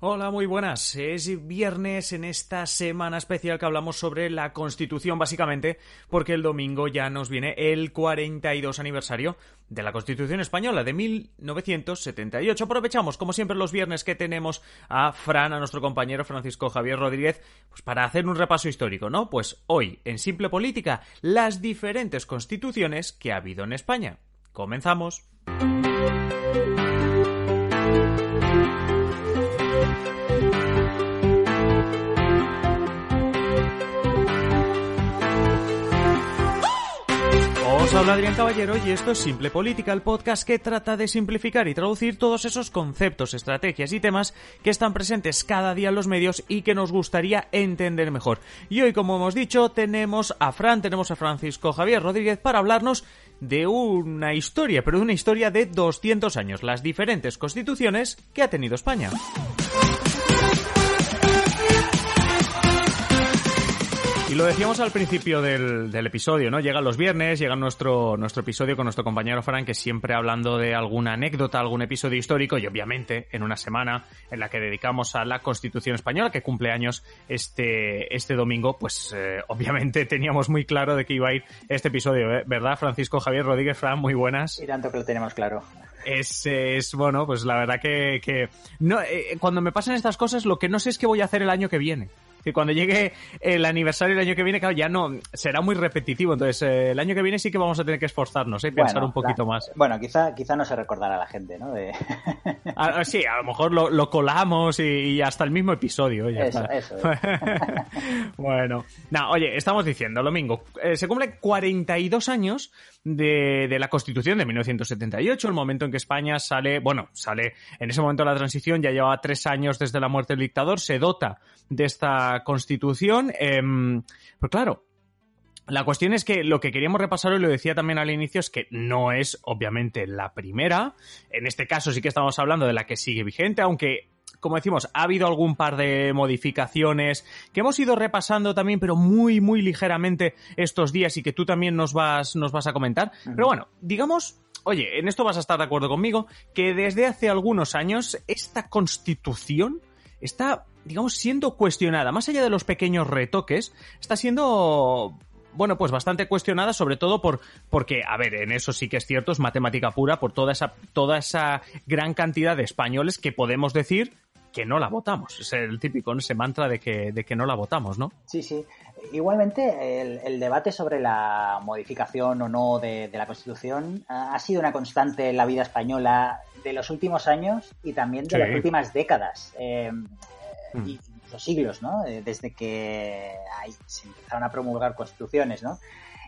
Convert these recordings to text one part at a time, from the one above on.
Hola, muy buenas. Es viernes en esta semana especial que hablamos sobre la Constitución, básicamente, porque el domingo ya nos viene el 42 aniversario de la Constitución Española de 1978. Aprovechamos, como siempre, los viernes que tenemos a Fran, a nuestro compañero Francisco Javier Rodríguez, pues para hacer un repaso histórico, ¿no? Pues hoy, en Simple Política, las diferentes constituciones que ha habido en España. Comenzamos. Habla Adrián Caballero y esto es Simple Política, el podcast que trata de simplificar y traducir todos esos conceptos, estrategias y temas que están presentes cada día en los medios y que nos gustaría entender mejor. Y hoy, como hemos dicho, tenemos a Fran, tenemos a Francisco Javier Rodríguez para hablarnos de una historia, pero de una historia de 200 años, las diferentes constituciones que ha tenido España. Lo decíamos al principio del, del, episodio, ¿no? Llegan los viernes, llega nuestro, nuestro episodio con nuestro compañero Fran, que siempre hablando de alguna anécdota, algún episodio histórico, y obviamente en una semana en la que dedicamos a la Constitución Española, que cumple años este, este domingo, pues eh, obviamente teníamos muy claro de que iba a ir este episodio, ¿eh? ¿verdad? Francisco Javier Rodríguez, Fran, muy buenas. Y tanto que lo tenemos claro. Es, es bueno, pues la verdad que, que no, eh, cuando me pasan estas cosas, lo que no sé es qué voy a hacer el año que viene que cuando llegue el aniversario el año que viene, claro, ya no será muy repetitivo. Entonces, eh, el año que viene sí que vamos a tener que esforzarnos, ¿eh? pensar bueno, un poquito la, más. Bueno, quizá, quizá no se recordará a la gente, ¿no? De... a, sí, a lo mejor lo, lo colamos y, y, hasta el mismo episodio. Ya eso, está. eso. bueno, no, oye, estamos diciendo, domingo, eh, se cumplen 42 años de, de, la Constitución de 1978, el momento en que España sale, bueno, sale en ese momento la transición, ya llevaba tres años desde la muerte del dictador, se dota de esta Constitución. Eh, pues claro, la cuestión es que lo que queríamos repasar hoy, lo decía también al inicio, es que no es obviamente la primera. En este caso sí que estamos hablando de la que sigue vigente, aunque como decimos, ha habido algún par de modificaciones que hemos ido repasando también, pero muy, muy ligeramente estos días y que tú también nos vas, nos vas a comentar. Uh -huh. Pero bueno, digamos, oye, en esto vas a estar de acuerdo conmigo, que desde hace algunos años esta constitución está, digamos, siendo cuestionada. Más allá de los pequeños retoques, está siendo bueno, pues bastante cuestionada, sobre todo por, porque, a ver, en eso sí que es cierto, es matemática pura, por toda esa, toda esa gran cantidad de españoles que podemos decir que no la votamos. Es el típico, ese mantra de que, de que no la votamos, ¿no? Sí, sí. Igualmente, el, el debate sobre la modificación o no de, de, la Constitución ha sido una constante en la vida española de los últimos años y también de sí. las últimas décadas. Eh, mm. y, los siglos, ¿no? Desde que ahí se empezaron a promulgar constituciones, ¿no?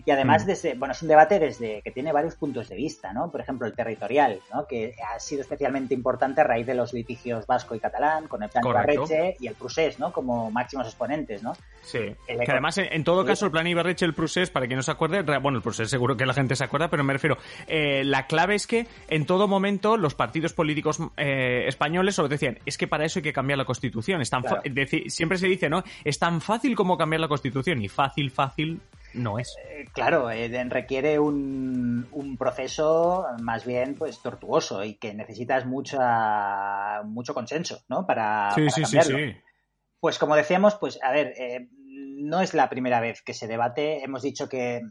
Y además, desde, bueno, es un debate desde que tiene varios puntos de vista, ¿no? Por ejemplo, el territorial, ¿no? Que ha sido especialmente importante a raíz de los litigios vasco y catalán, con el plan Ibarreche y el Prusés, ¿no? Como máximos exponentes, ¿no? Sí. El que además, en, en todo caso, el plan Ibarreche y el Prusés, para quien no se acuerde, bueno, el Prusés seguro que la gente se acuerda, pero me refiero, eh, la clave es que en todo momento los partidos políticos eh, españoles solo decían, es que para eso hay que cambiar la Constitución. Es tan claro. siempre se dice, ¿no? Es tan fácil como cambiar la Constitución y fácil, fácil no es. Eh, claro, eh, requiere un, un, proceso más bien pues tortuoso y que necesitas mucha, mucho consenso, ¿no? Para, sí, para sí, cambiarlo. sí, sí. Pues como decíamos, pues a ver, eh, no es la primera vez que se debate. Hemos dicho que eh,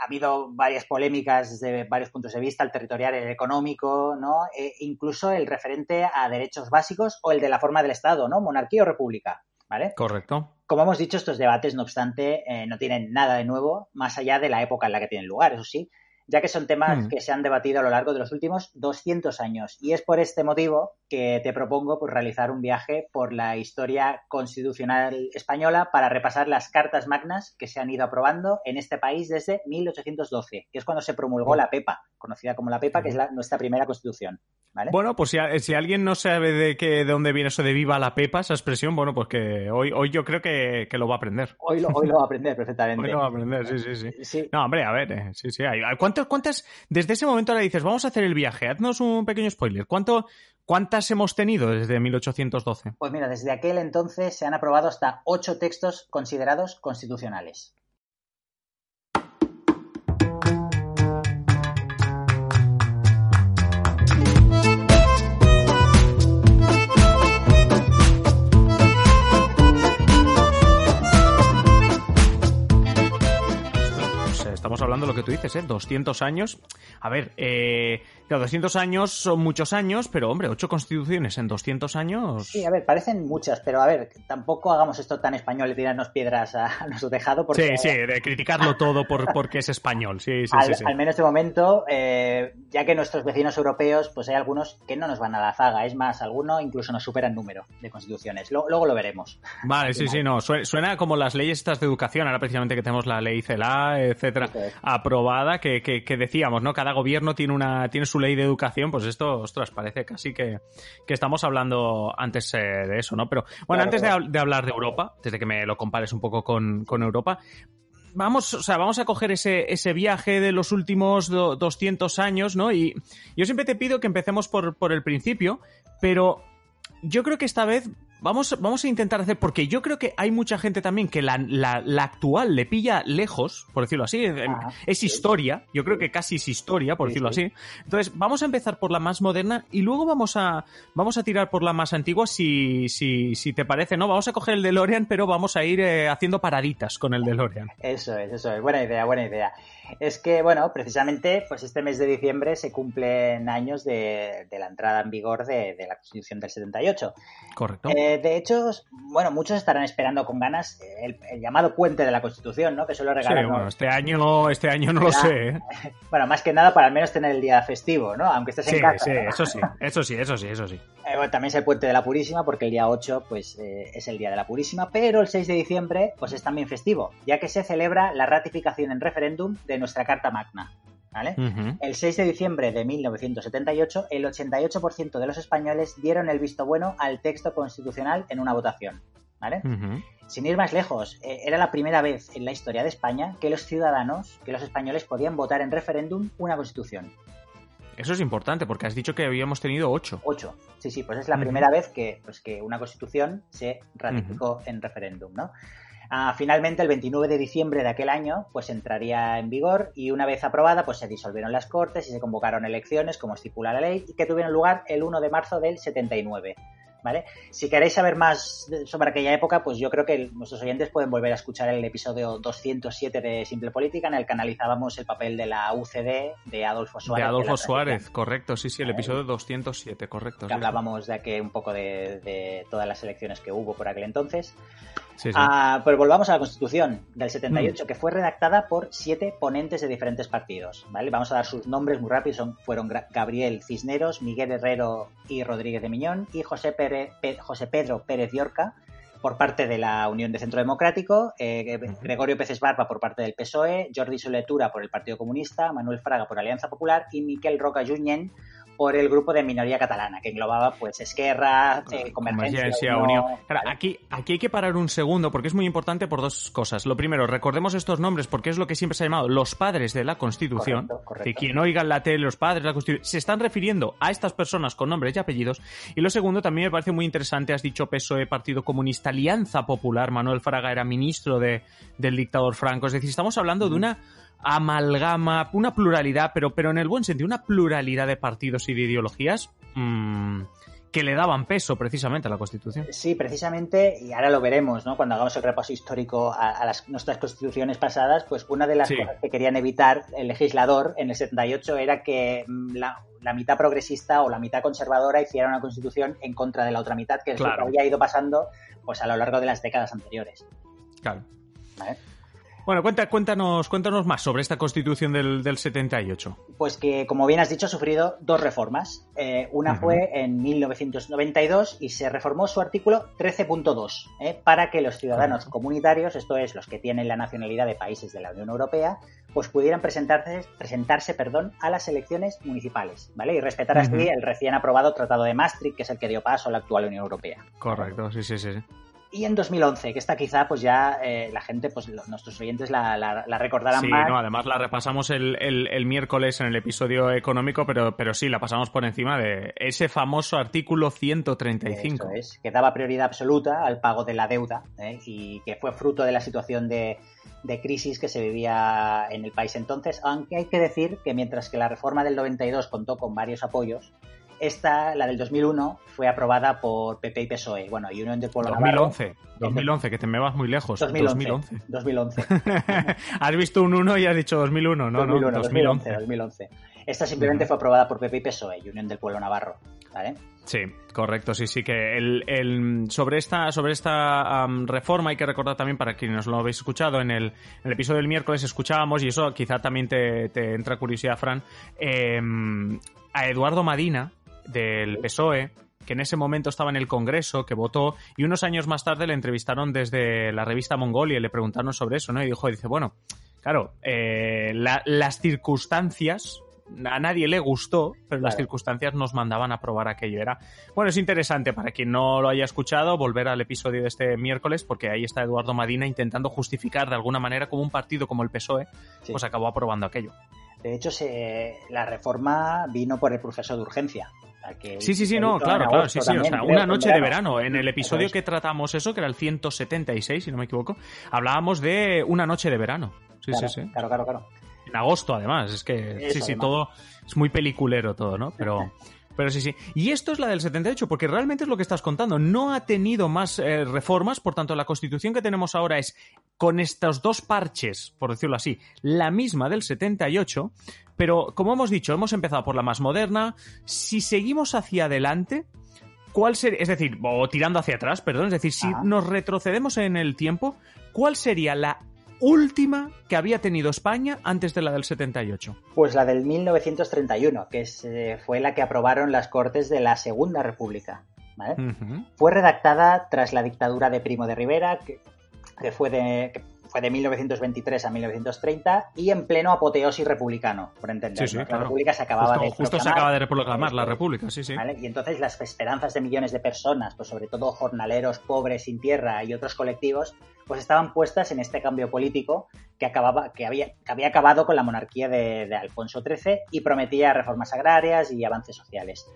ha habido varias polémicas desde varios puntos de vista, el territorial, el económico, ¿no? E incluso el referente a derechos básicos o el de la forma del Estado, ¿no? Monarquía o república. ¿Vale? Correcto. Como hemos dicho, estos debates, no obstante, eh, no tienen nada de nuevo, más allá de la época en la que tienen lugar, eso sí. Ya que son temas hmm. que se han debatido a lo largo de los últimos 200 años. Y es por este motivo que te propongo pues, realizar un viaje por la historia constitucional española para repasar las cartas magnas que se han ido aprobando en este país desde 1812, que es cuando se promulgó la PEPA, conocida como la PEPA, que es nuestra primera constitución. Bueno, pues si, alguien no sabe de, qué, de dónde viene eso de viva la pepa, esa expresión, bueno, pues que hoy, hoy yo creo que, lo va a aprender. Hoy lo, hoy lo va a aprender perfectamente. hoy lo va a aprender, sí, sí, sí. No, hombre, a ver, eh, sí, sí. Hay, ¿cuántas, ¿Cuántas, desde ese momento ahora dices, vamos a hacer el viaje, haznos un pequeño spoiler. ¿Cuánto, ¿Cuántas hemos tenido desde 1812? Pues mira, desde aquel entonces se han aprobado hasta ocho textos considerados constitucionales. Dices, ¿eh? 200 años. A ver, eh, 200 años son muchos años, pero hombre, ocho constituciones en 200 años. Sí, a ver, parecen muchas, pero a ver, tampoco hagamos esto tan español y tirarnos piedras a, nuestro tejado. Porque, sí, sí, de criticarlo todo por, porque es español. Sí, sí, al, sí, al menos de momento, eh, ya que nuestros vecinos europeos, pues hay algunos que no nos van a la zaga. Es más, algunos incluso nos superan número de constituciones. luego lo veremos. Vale, sí, sí, no. Suena como las leyes estas de educación, ahora precisamente que tenemos la ley CELA, etcétera aprobada que, que, decíamos, ¿no? Cada gobierno tiene una tiene su ley de educación, pues esto, ostras, parece casi que, que estamos hablando antes eh, de eso, ¿no? Pero bueno, antes de, hablar de Europa, desde que me lo compares un poco con, con Europa, vamos, o sea, vamos a coger ese, ese viaje de los últimos 200 años, ¿no? Y yo siempre te pido que empecemos por, por el principio, pero yo creo que esta vez vamos, vamos a intentar hacer, porque yo creo que hay mucha gente también que la, la, actual le pilla lejos, por decirlo así, es historia, yo creo que casi es historia, por decirlo así. Entonces, vamos a empezar por la más moderna y luego vamos a, vamos a tirar por la más antigua si, si, si te parece, ¿no? Vamos a coger el DeLorean, pero vamos a ir eh, haciendo paraditas con el DeLorean. Eso es, eso es, buena idea, buena idea es que, bueno, precisamente, pues este mes de diciembre se cumplen años de, la entrada en vigor de, la Constitución del 78. Correcto. Eh, de hecho, bueno, muchos estarán esperando con ganas el, llamado puente de la Constitución, ¿no? Que suelo regalar. Sí, bueno, este año, este año no lo sé. ¿eh? Bueno, más que nada para al menos tener el día festivo, ¿no? Aunque estés en casa. Sí, eso sí, eso sí, eso sí, eso sí. Eh, bueno, también es el puente de la Purísima, porque el día 8, pues, es el día de la Purísima, pero el 6 de diciembre, pues es también festivo, ya que se celebra la ratificación en referéndum de nuestra Carta Magna. ¿Vale? El 6 de diciembre de 1978, el 88% de los españoles dieron el visto bueno al texto constitucional en una votación. ¿Vale? Sin ir más lejos, eh, era la primera vez en la historia de España que los ciudadanos, que los españoles podían votar en referéndum una constitución. Eso es importante porque has dicho que habíamos tenido ocho. Ocho, sí, sí, pues es la primera vez que, pues, que una constitución se ratificó en referéndum, ¿no? Ah, finalmente, el 29 de diciembre de aquel año, pues entraría en vigor y una vez aprobada, pues se disolvieron las Cortes y se convocaron elecciones, como estipula la ley, y que tuvieron lugar el 1 de marzo del 79. ¿Vale? Si queréis saber más sobre aquella época, pues yo creo que nuestros oyentes pueden volver a escuchar el episodio 207 de Simple Política, en el que analizábamos el papel de la UCD de Adolfo Suárez. De Adolfo Suárez, correcto, sí, sí, el episodio 207, correcto. Que hablábamos de que un poco de, todas las elecciones que hubo por aquel entonces. Sí, ah, pero volvamos a la Constitución del 78, mm. que fue redactada por siete ponentes de diferentes partidos. ¿vale? Vamos a dar sus nombres muy rápido. Son, fueron Gabriel Cisneros, Miguel Herrero y Rodríguez de Miñón y José Pérez José Pedro Pérez Yorca por parte de la Unión de Centro Democrático, eh, Gregorio Peces Barba por parte del PSOE, Jordi Soletura por el Partido Comunista, Manuel Fraga por Alianza Popular y Miquel Roca Junyent por el grupo de minoría catalana, que englobaba pues Esquerra, eh, Convergencia, Unión. aquí, aquí hay que parar un segundo porque es muy importante por dos cosas. Lo primero, recordemos estos nombres porque es lo que siempre se ha llamado los padres de la Constitución. Que quien oiga en la tele los padres de la Constitución se están refiriendo a estas personas con nombres y apellidos. Y lo segundo, también me parece muy interesante, has dicho PSOE, Partido Comunista, Alianza Popular, Manuel Fraga era ministro de, del dictador Franco. Es decir, estamos hablando de una amalgama, una pluralidad, pero, pero en el buen sentido, una pluralidad de partidos y de ideologías mmm, que le daban peso precisamente a la Constitución. Sí, precisamente, y ahora lo veremos, ¿no? Cuando hagamos el repaso histórico a, las, nuestras constituciones pasadas, pues una de las cosas que querían evitar el legislador en el 78 era que mm, la, la, mitad progresista o la mitad conservadora hiciera una constitución en contra de la otra mitad, que es lo que había ido pasando pues a lo largo de las décadas anteriores. Claro. ¿Vale? Bueno, cuenta, cuéntanos, cuéntanos más sobre esta constitución del, del 78. Pues que, como bien has dicho, ha sufrido dos reformas. Eh, una fue en 1992 y se reformó su artículo 13.2 eh, para que los ciudadanos comunitarios, esto es, los que tienen la nacionalidad de países de la Unión Europea, pues pudieran presentarse, presentarse perdón, a las elecciones municipales, ¿vale? Y respetar así el recién aprobado Tratado de Maastricht, que es el que dio paso a la actual Unión Europea. Correcto, sí, sí, sí. Y en 2011, que esta quizá pues ya eh, la gente, pues nuestros oyentes la, la, recordarán sí, No, además la repasamos el, el, miércoles en el episodio económico, pero, pero sí, la pasamos por encima de ese famoso artículo 135. Eso es, que daba prioridad absoluta al pago de la deuda ¿eh? y que fue fruto de la situación de, de crisis que se vivía en el país entonces, aunque hay que decir que mientras que la reforma del 92 contó con varios apoyos, esta, la del 2001, fue aprobada por PP y PSOE. Bueno, y Unión de Pueblo 2011, 2011, que te me vas muy lejos. 2011. 2011. has visto un 1 y has dicho 2001, no, 2001, no, 2011. 2011. Esta simplemente fue aprobada por PP y PSOE, Unión del Pueblo Navarro. ¿Vale? Sí, correcto, sí, sí, que el, sobre esta, sobre esta reforma hay que recordar también, para quienes lo habéis escuchado, en el, episodio del miércoles escuchábamos, y eso quizá también te, entra curiosidad, Fran, em, a Eduardo Madina, del PSOE, que en ese momento estaba en el Congreso, que votó, y unos años más tarde le entrevistaron desde la revista Mongolia y le preguntaron sobre eso, ¿no? Y dijo, dice, bueno, claro, eh, las circunstancias a nadie le gustó, pero las circunstancias nos mandaban a probar aquello. Era, bueno, es interesante para quien no lo haya escuchado volver al episodio de este miércoles, porque ahí está Eduardo Madina intentando justificar de alguna manera como un partido como el PSOE, pues acabó aprobando aquello. De hecho, la reforma vino por el proceso de urgencia. Sí, sí, sí, no, claro, claro, sí, sí, o sea, una noche de verano. En el episodio que tratamos eso, que era el 176, si no me equivoco, hablábamos de una noche de verano. Sí, sí, sí. Claro, claro, claro. En agosto, además, es que sí, sí, todo es muy peliculero todo, ¿no? Pero Pero sí, sí. Y esto es la del 78, porque realmente es lo que estás contando. No ha tenido más eh, reformas, por tanto, la constitución que tenemos ahora es, con estos dos parches, por decirlo así, la misma del 78, pero como hemos dicho, hemos empezado por la más moderna. Si seguimos hacia adelante, ¿cuál sería, es decir, o tirando hacia atrás, perdón, es decir, si nos retrocedemos en el tiempo, ¿cuál sería la última que había tenido España antes de la del 78? Pues la del 1931, que eh, fue la que aprobaron las Cortes de la Segunda República. Fue redactada tras la dictadura de Primo de Rivera, que, fue de, fue de 1923 a 1930 y en pleno apoteosis republicano, por entender. Sí, sí, La República se acababa justo, de Justo se acaba de proclamar la República, sí, sí. Y entonces las esperanzas de millones de personas, pues sobre todo jornaleros, pobres, sin tierra y otros colectivos, pues estaban puestas en este cambio político que, acababa, que, había, que había acabado con la monarquía de, de Alfonso XIII y prometía reformas agrarias y avances sociales.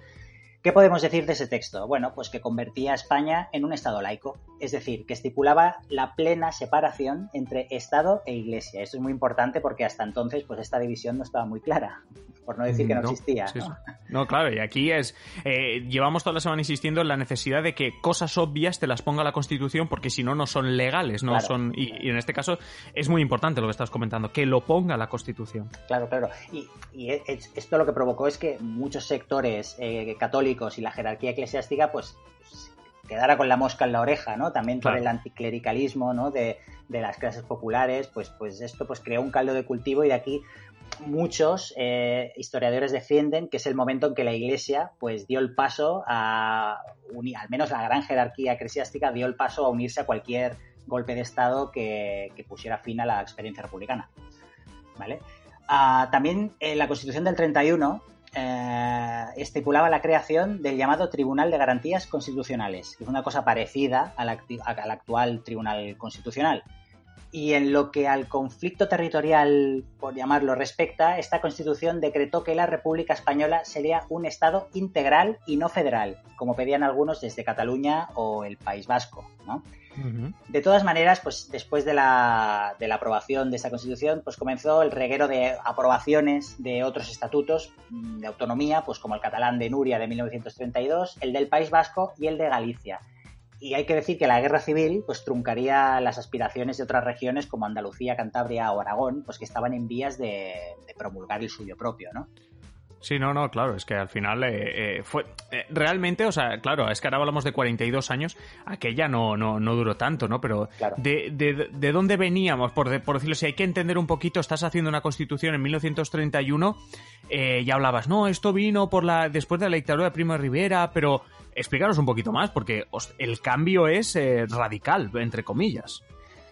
¿Qué podemos decir de ese texto? Bueno, pues que convertía a España en un Estado laico, es decir, que estipulaba la plena separación entre Estado e Iglesia. Esto es muy importante porque hasta entonces pues esta división no estaba muy clara, por no decir que no, existía. ¿no? claro, y aquí es, eh, llevamos toda la semana insistiendo en la necesidad de que cosas obvias te las ponga la Constitución porque si no, no son legales, no son, y, en este caso es muy importante lo que estás comentando, que lo ponga la Constitución. Claro, claro. Y, esto lo que provocó es que muchos sectores eh, católicos y la jerarquía eclesiástica, pues quedara con la mosca en la oreja, ¿no? También por el anticlericalismo, ¿no? De, las clases populares, pues, pues esto pues creó un caldo de cultivo y de aquí muchos eh, historiadores defienden que es el momento en que la Iglesia pues dio el paso a unir, al menos la gran jerarquía eclesiástica dio el paso a unirse a cualquier golpe de Estado que, pusiera fin a la experiencia republicana. ¿Vale? Ah, también en la Constitución del 31 eh, estipulaba la creación del llamado Tribunal de Garantías Constitucionales, que es una cosa parecida al, actual Tribunal Constitucional. Y en lo que al conflicto territorial, por llamarlo, respecta, esta constitución decretó que la República Española sería un Estado integral y no federal, como pedían algunos desde Cataluña o el País Vasco. ¿no? De todas maneras, pues después de la, de la, aprobación de esa constitución, pues comenzó el reguero de aprobaciones de otros estatutos mm, de autonomía, pues como el catalán de Nuria de 1932, el del País Vasco y el de Galicia. Y hay que decir que la guerra civil pues truncaría las aspiraciones de otras regiones como Andalucía, Cantabria o Aragón, pues que estaban en vías de, de promulgar el suyo propio, ¿no? Sí, no, no, claro, es que al final eh, eh, fue eh, realmente, o sea, claro, es que ahora hablamos de 42 años, aquella no, no, no duró tanto, ¿no? Pero de, de, de, dónde veníamos, por, por, decirlo si hay que entender un poquito, estás haciendo una constitución en 1931, ya hablabas, no, esto vino por la después de la dictadura de Primo de Rivera, pero explícanos un poquito más, porque el cambio es radical, entre comillas.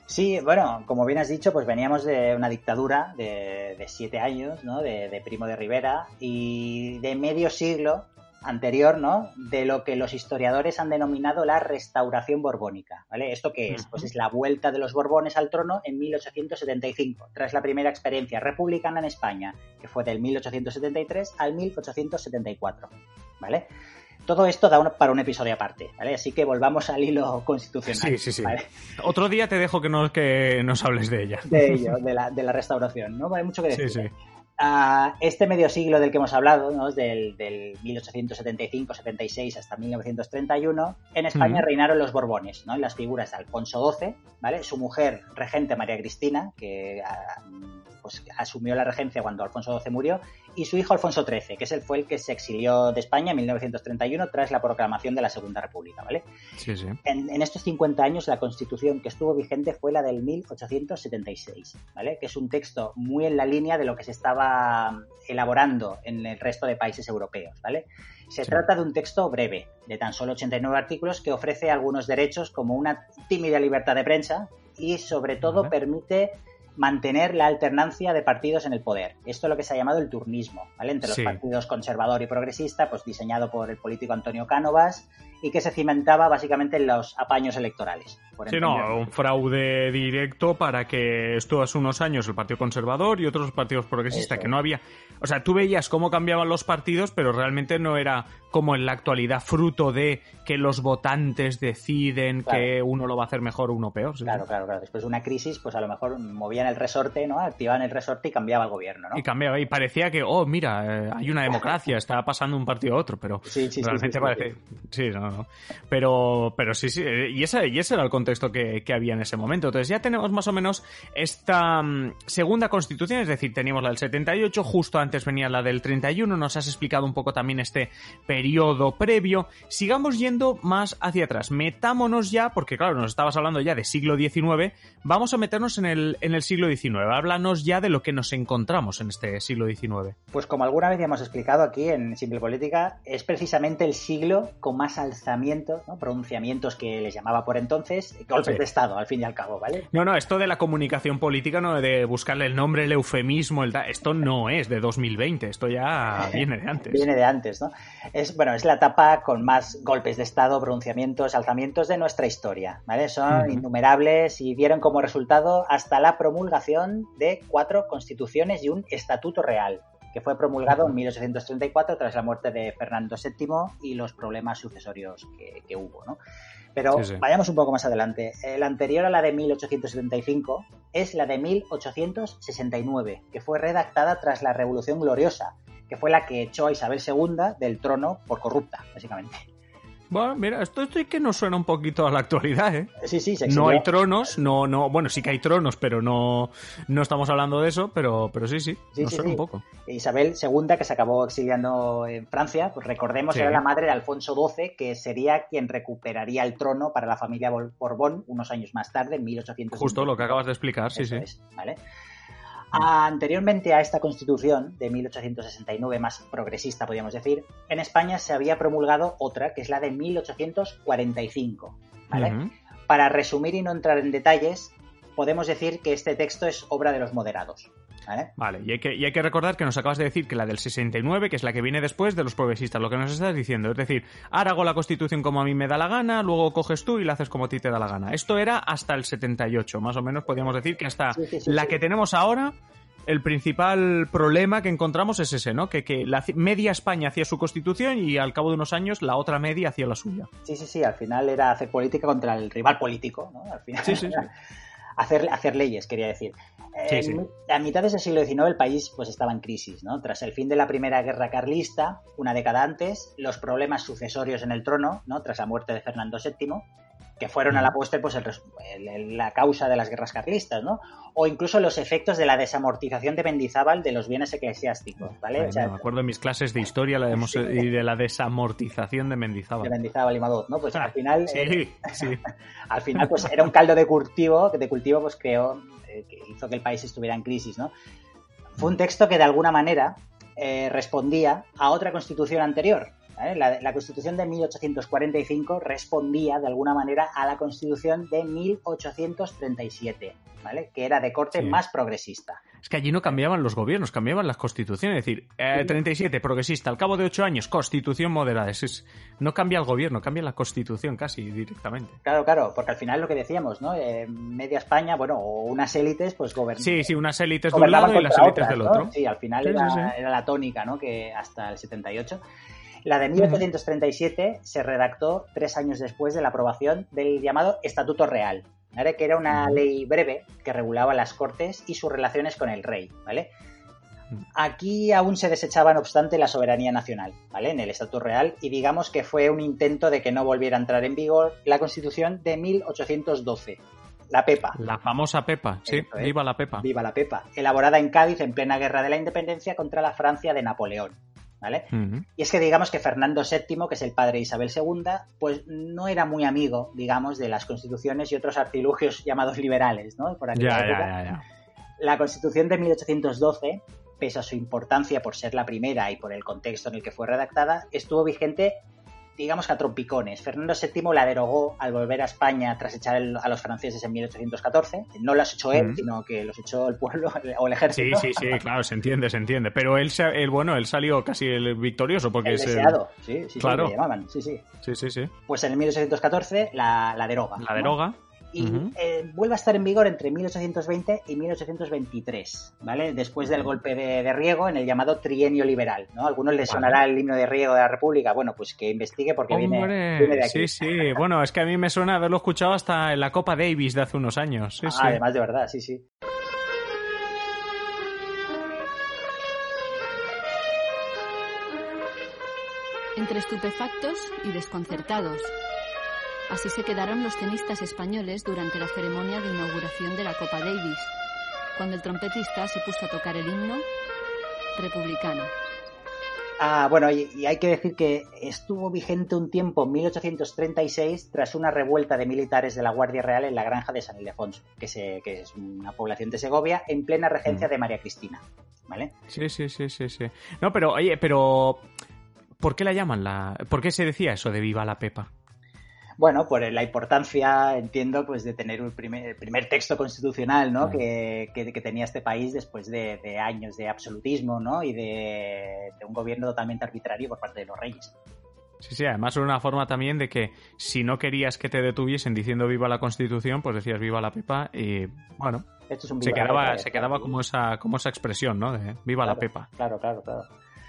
Sí, bueno, como bien has dicho, pues veníamos de una dictadura de, siete años, ¿no? De, Primo de Rivera y de medio siglo anterior, ¿no? De lo que los historiadores han denominado la restauración borbónica, ¿vale? ¿Esto qué es? Pues es la vuelta de los Borbones al trono en 1875, tras la primera experiencia republicana en España, que fue del 1873 al 1874, ¿vale? Todo esto da para un episodio aparte, ¿vale? Así que volvamos al hilo constitucional. Sí, sí, sí. Otro día te dejo que nos, que nos hables de ella. De ello, de la, de la restauración, ¿no? Hay mucho que decir. Sí, sí. Uh, este medio siglo del que hemos hablado, ¿no? del, del 1875-76 hasta 1931, en España reinaron los Borbones, ¿no? las figuras de Alfonso XII, ¿vale? Su mujer regente María Cristina, que uh, pues, asumió la regencia cuando Alfonso XII murió, y su hijo Alfonso XIII, que es el, fue el que se exilió de España en 1931 tras la proclamación de la Segunda República, ¿vale? Sí, sí. En, estos 50 años la constitución que estuvo vigente fue la del 1876, ¿vale? Que es un texto muy en la línea de lo que se estaba elaborando en el resto de países europeos, ¿vale? Se trata de un texto breve, de tan solo 89 artículos, que ofrece algunos derechos como una tímida libertad de prensa y sobre todo permite mantener la alternancia de partidos en el poder. Esto es lo que se ha llamado el turnismo, ¿vale? Entre los partidos conservador y progresista, pues diseñado por el político Antonio Cánovas y que se cimentaba básicamente en los apaños electorales. sí, no, un fraude directo para que estuvo hace unos años el Partido Conservador y otros partidos progresistas, que no había... O sea, tú veías cómo cambiaban los partidos, pero realmente no era como en la actualidad fruto de que los votantes deciden que uno lo va a hacer mejor o uno peor. Claro, claro, claro. Después de una crisis, pues a lo mejor movían el resorte, ¿no? Activaban el resorte y cambiaba el gobierno, ¿no? Y cambiaba, y parecía que, oh, mira, eh, hay una democracia, está pasando un partido a otro, pero sí, sí, realmente parece... Sí, no, pero, pero sí, sí, y ese, y ese era el contexto que, había en ese momento. Entonces ya tenemos más o menos esta mm, segunda constitución, es decir, teníamos la del 78, justo antes venía la del 31, nos has explicado un poco también este periodo previo. Sigamos yendo más hacia atrás, metámonos ya, porque claro, nos estabas hablando ya de siglo XIX, vamos a meternos en el, en el siglo XIX. Háblanos ya de lo que nos encontramos en este siglo XIX. Pues como alguna vez ya hemos explicado aquí en Simple Política, es precisamente el siglo con más alzamiento pronunciamientos que les llamaba por entonces, golpes de Estado, al fin y al cabo, ¿vale? No, no, esto de la comunicación política, no de buscarle el nombre, el eufemismo, el esto no es de 2020, esto ya viene de antes. viene de antes, ¿no? Es, bueno, es la etapa con más golpes de Estado, pronunciamientos, alzamientos de nuestra historia, ¿vale? Son innumerables y dieron como resultado hasta la promulgación de cuatro constituciones y un estatuto real que fue promulgado en 1834 tras la muerte de Fernando VII y los problemas sucesorios que, hubo, ¿no? Pero vayamos un poco más adelante. La anterior a la de 1875 es la de 1869, que fue redactada tras la Revolución Gloriosa, que fue la que echó a Isabel II del trono por corrupta, básicamente. Bueno, mira, esto, esto que nos suena un poquito a la actualidad, ¿eh? Sí, sí, No hay tronos, no, no, bueno, sí que hay tronos, pero no, no estamos hablando de eso, pero, pero sí, sí, nos suena un poco. Isabel II, que se acabó exiliando en Francia, pues recordemos, era la madre de Alfonso XII, que sería quien recuperaría el trono para la familia Borbón unos años más tarde, en 1800. Justo lo que acabas de explicar, sí, sí. ¿vale? Anteriormente a esta constitución de 1869, más progresista podríamos decir, en España se había promulgado otra, que es la de 1845. Para resumir y no entrar en detalles, podemos decir que este texto es obra de los moderados. ¿Vale? y, hay que, y hay que recordar que nos acabas de decir que la del 69, que es la que viene después de los progresistas, lo que nos estás diciendo. Es decir, ahora hago la constitución como a mí me da la gana, luego coges tú y la haces como a ti te da la gana. Esto era hasta el 78, más o menos podríamos decir que hasta la que tenemos ahora el principal problema que encontramos es ese, ¿no? Que, que, la media España hacía su constitución y al cabo de unos años la otra media hacía la suya. Sí, sí, sí, al final era hacer política contra el rival político, ¿no? Al final sí, sí, sí hacer, hacer leyes, quería decir. A mitad de ese siglo XIX el país pues estaba en crisis, ¿no? Tras el fin de la Primera Guerra Carlista, una década antes, los problemas sucesorios en el trono, ¿no? Tras la muerte de Fernando VII, que fueron a la postre pues la causa de las guerras carlistas, ¿no? O incluso los efectos de la desamortización de Mendizábal de los bienes eclesiásticos, ¿vale? me acuerdo en mis clases de historia la y de la desamortización de Mendizábal. De Mendizábal y Madot, ¿no? Pues al final... Sí, eh, sí. al final pues era un caldo de cultivo, que de cultivo pues creó, eh, que hizo que el país estuviera en crisis, ¿no? Fue un texto que de alguna manera eh, respondía a otra constitución anterior, la, Constitución de 1845 respondía de alguna manera a la Constitución de 1837, ¿vale? que era de corte más progresista. Es que allí no cambiaban los gobiernos, cambiaban las constituciones. Es decir, 37, eh, progresista, al cabo de ocho años, constitución moderada. Es, no cambia el gobierno, cambia la constitución casi directamente. Claro, claro, porque al final lo que decíamos, ¿no? Eh, media España, bueno, o unas élites, pues gobernaban. Sí, sí, unas élites de un lado y las élites del otro. Sí, al final era, era, la tónica, ¿no? Que hasta el 78. La de 1837 se redactó tres años después de la aprobación del llamado Estatuto Real, que era una ley breve que regulaba las cortes y sus relaciones con el rey. ¿vale? Aquí aún se desechaba, no obstante, la soberanía nacional, ¿vale? En el Estatuto Real, y digamos que fue un intento de que no volviera a entrar en vigor la Constitución de 1812, la Pepa. La famosa Pepa, sí, viva la Pepa. Viva la Pepa, elaborada en Cádiz en plena guerra de la independencia contra la Francia de Napoleón. Y es que digamos que Fernando VII, que es el padre de Isabel II, pues no era muy amigo, digamos, de las constituciones y otros artilugios llamados liberales, ¿no? Por La constitución de 1812, pese a su importancia por ser la primera y por el contexto en el que fue redactada, estuvo vigente digamos que a trompicones. Fernando VII la derogó al volver a España tras echar a los franceses en 1814. No las echó él, sino que los echó el pueblo o el ejército. Sí, sí, sí, claro, se entiende, se entiende. Pero él, él bueno, él salió casi el victorioso porque el es deseado. Sí, sí, claro. sí, llamaban. Sí, sí. Sí, sí, sí. Pues en 1814 la, la deroga. La deroga y eh, vuelve a estar en vigor entre 1820 y 1823, ¿vale? Después del golpe de, Riego en el llamado trienio liberal, ¿no? A algunos les sonará el himno de Riego de la República, bueno, pues que investigue porque viene, de aquí. Sí, sí, bueno, es que a mí me suena haberlo escuchado hasta en la Copa Davis de hace unos años. Sí, ah, Además de verdad, sí, sí. Entre estupefactos y desconcertados, Así se quedaron los tenistas españoles durante la ceremonia de inauguración de la Copa Davis, cuando el trompetista se puso a tocar el himno republicano. Ah, bueno, y, hay que decir que estuvo vigente un tiempo, 1836, tras una revuelta de militares de la Guardia Real en la granja de San Ildefonso, que, que es una población de Segovia, en plena regencia mm. de María Cristina. ¿Vale? Sí, sí, sí, sí, sí. No, pero, oye, pero. ¿Por qué la llaman la.? ¿Por qué se decía eso de Viva la Pepa? Bueno, por la importancia, entiendo, pues de tener primer, el primer texto constitucional, ¿no? Que, tenía este país después de, años de absolutismo, ¿no? Y de, un gobierno totalmente arbitrario por parte de los reyes. Sí, sí, además era una forma también de que si no querías que te detuviesen diciendo viva la Constitución, pues decías viva la Pepa y, bueno, se quedaba, se quedaba como esa, como esa expresión, ¿no? De viva la Pepa. Claro, claro, claro.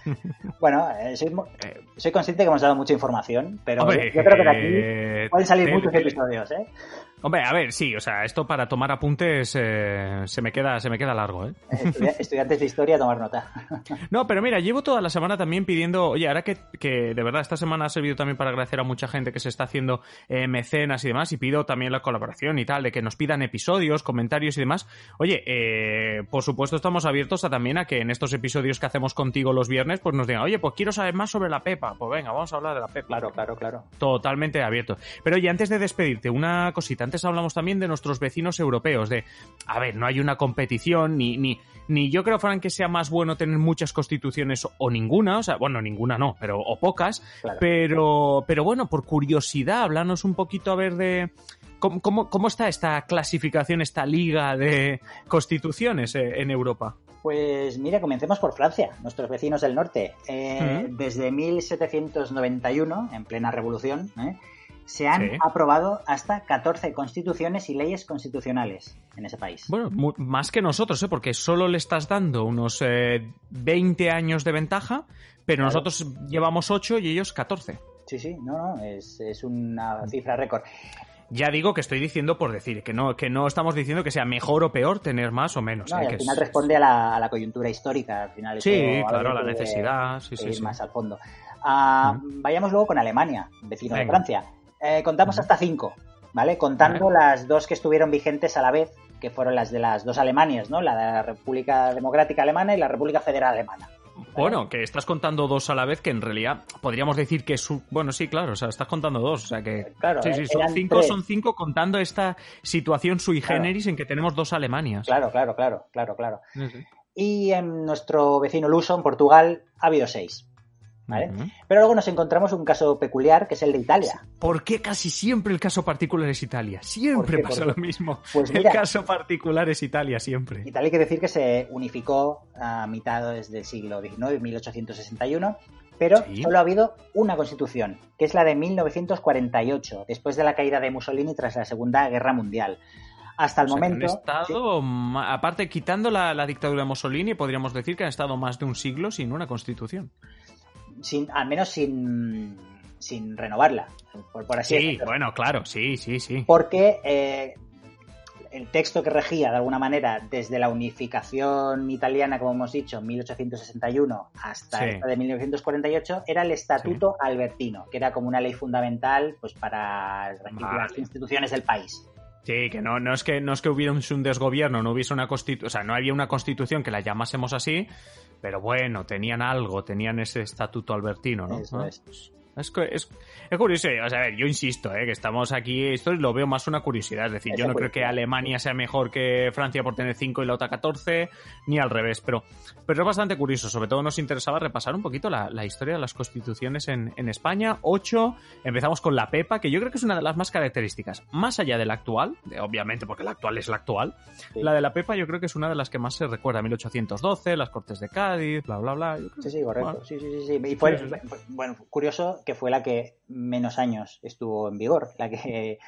Bueno, eh, soy, consciente que hemos dado mucha información, pero yo creo que de aquí eh, pueden salir muchos episodios, ¿eh? Hombre, a ver, sí, o sea, esto para tomar apuntes eh, se, me queda, se me queda largo, ¿eh? Estudiantes de historia, tomar nota. no, pero mira, llevo toda la semana también pidiendo, oye, ahora que, que de verdad esta semana ha servido también para agradecer a mucha gente que se está haciendo eh, mecenas y demás, y pido también la colaboración y tal, de que nos pidan episodios, comentarios y demás. Oye, eh, por supuesto estamos abiertos a también a que en estos episodios que hacemos contigo los viernes, pues nos digan, oye, pues quiero saber más sobre la Pepa. Pues venga, vamos a hablar de la Pepa. Claro, claro, claro. Totalmente abierto. Pero oye, antes de despedirte, una cosita, antes hablamos también de nuestros vecinos europeos, de, a ver, no hay una competición, ni, ni, ni yo creo, Frank, que sea más bueno tener muchas constituciones o ninguna, o sea, bueno, ninguna no, pero, o pocas, pero, pero bueno, por curiosidad, háblanos un poquito a ver de... ¿Cómo, cómo, está esta clasificación, esta liga de constituciones eh, en Europa? Pues mira, comencemos por Francia, nuestros vecinos del norte. Eh, desde 1791, en plena revolución, ¿eh? Se han aprobado hasta 14 constituciones y leyes constitucionales en ese país. Bueno, más que nosotros, ¿eh? porque solo le estás dando unos 20 eh, años de ventaja, pero nosotros llevamos 8 y ellos 14. Sí, sí, no, no, es, una cifra récord. Ya digo que estoy diciendo por decir, que no, que no estamos diciendo que sea mejor o peor tener más o menos. No, ¿eh? al final responde a la, coyuntura histórica, al final. Sí, claro, a la necesidad, sí, sí, más al fondo. Ah, vayamos luego con Alemania, vecino de Francia. Eh, contamos hasta cinco. ¿vale? Contando las dos que estuvieron vigentes a la vez, que fueron las de las dos Alemanias, ¿no? La de la República Democrática Alemana y la República Federal Alemana. Bueno, que estás contando dos a la vez, que en realidad podríamos decir que es... Bueno, sí, claro, o sea, estás contando dos, o sea que... Claro, sí, sí, eh, son cinco, tres. son cinco contando esta situación sui Claro. generis en que tenemos dos Alemanias. Claro, claro, claro, claro, claro. Sí. Y en nuestro vecino Luso, en Portugal, ha habido seis. Pero luego nos encontramos un caso peculiar, que es el de Italia. ¿Por qué casi siempre el caso particular es Italia? Siempre pasa ¿Por lo mismo. Pues el caso particular es Italia siempre. Italia hay que decir que se unificó a mitad del siglo XIX, 1861, pero Sí. solo ha habido una constitución, que es la de 1948, después de la caída de Mussolini tras la Segunda Guerra Mundial. Hasta el O sea, que han momento... estado, aparte, quitando la, la dictadura de Mussolini, podríamos decir que han estado más de un siglo sin una constitución. Sin, al menos sin, sin renovarla, por, por así Sí, decirlo. bueno, claro, sí, sí, sí. Porque eh, el texto que regía de alguna manera desde la unificación italiana, como hemos dicho, en 1861 hasta Sí. esta de 1948, era el Estatuto Albertino, que era como una ley fundamental pues para Vale. las instituciones del país. Sí, que no, no es que no es que hubiera un, desgobierno, no hubiese una constitución, o sea, no había una constitución que la llamásemos así, pero bueno, tenían algo, tenían ese estatuto albertino, ¿no? Eso ¿Ah? Es. Es, es, curioso, o sea, a ver, yo insisto, eh, que estamos aquí, esto lo veo más una curiosidad, es decir, yo no creo que. Alemania sea mejor que Francia por tener 5 y la otra 14, ni al revés, pero, pero es bastante curioso, sobre todo nos interesaba repasar un poquito la, la historia de las constituciones en, en España, 8, empezamos con la PEPA, que yo creo que es una de las más características, más allá de la actual, de- obviamente porque la actual es la actual, Sí. la de la PEPA yo creo que es una de las que más se recuerda, 1812, las Cortes de Cádiz, bla, bla, bla, yo creo Sí, sí, correcto. Bueno. Sí, sí, sí, sí. Y fue, Sí, sí, sí. fue- bueno, curioso que fue la que menos años estuvo en vigor, la que,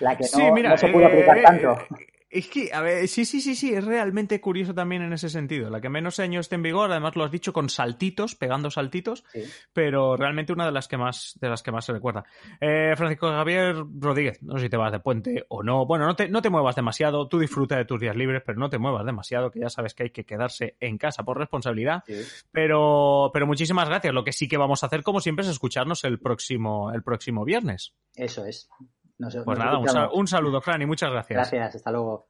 la que no, Sí, mira, no se pudo eh, aplicar eh, tanto. Es que, a ver, sí, sí, sí, sí, es realmente curioso también en ese sentido. La que menos años esté en vigor, además lo has dicho con saltitos, pegando saltitos, Sí. pero realmente una de las que más, de las que más se recuerda. Eh, Francisco Javier Rodríguez, no sé si te vas de puente o no. Bueno, no te, no te muevas demasiado, tú disfruta de tus días libres, pero no te muevas demasiado, que ya sabes que hay que quedarse en casa por responsabilidad. Sí. Pero, pero muchísimas gracias. Lo que sí que vamos a hacer, como siempre, es escucharnos el próximo, el próximo viernes. Eso es. Nos- Pues nos nada, un, sal- un saludo, Fran, y muchas gracias. Gracias, hasta luego.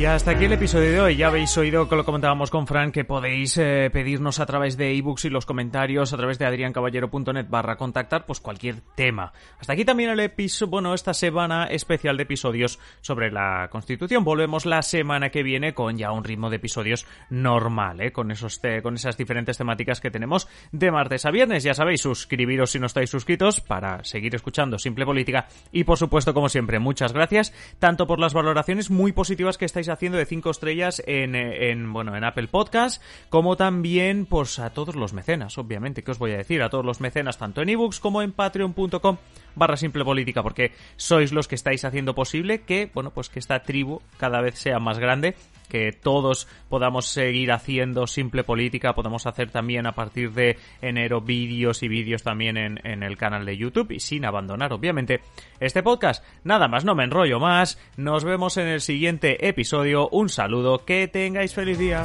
Y hasta aquí el episodio de hoy. Ya habéis oído que lo comentábamos con Fran que podéis eh, pedirnos a través de ebooks y los comentarios a través de adriancaballero.net barra contactar pues cualquier tema. Hasta aquí también el episodio, bueno, esta semana especial de episodios sobre la Constitución. Volvemos la semana que viene con ya un ritmo de episodios normal, ¿eh? con, esos con esas diferentes temáticas que tenemos de martes a viernes. Ya sabéis, suscribiros si no estáis suscritos para seguir escuchando Simple Política y por supuesto, como siempre, muchas gracias tanto por las valoraciones muy positivas que estáis haciendo de 5 estrellas en, eh, en, bueno, en Apple Podcast, como también pues a todos los mecenas, obviamente, ¿qué os voy a decir? A todos los mecenas, tanto en ebooks como en patreon.com barra simple política, porque sois los que estáis haciendo posible que, bueno, pues que esta tribu cada vez sea más grande, que todos podamos seguir haciendo simple política, podamos hacer también a partir de enero vídeos y vídeos también en, en el canal de YouTube y sin abandonar, obviamente, este podcast. Nada más, no me enrollo más, nos vemos en el siguiente episodio, un saludo, que tengáis feliz día.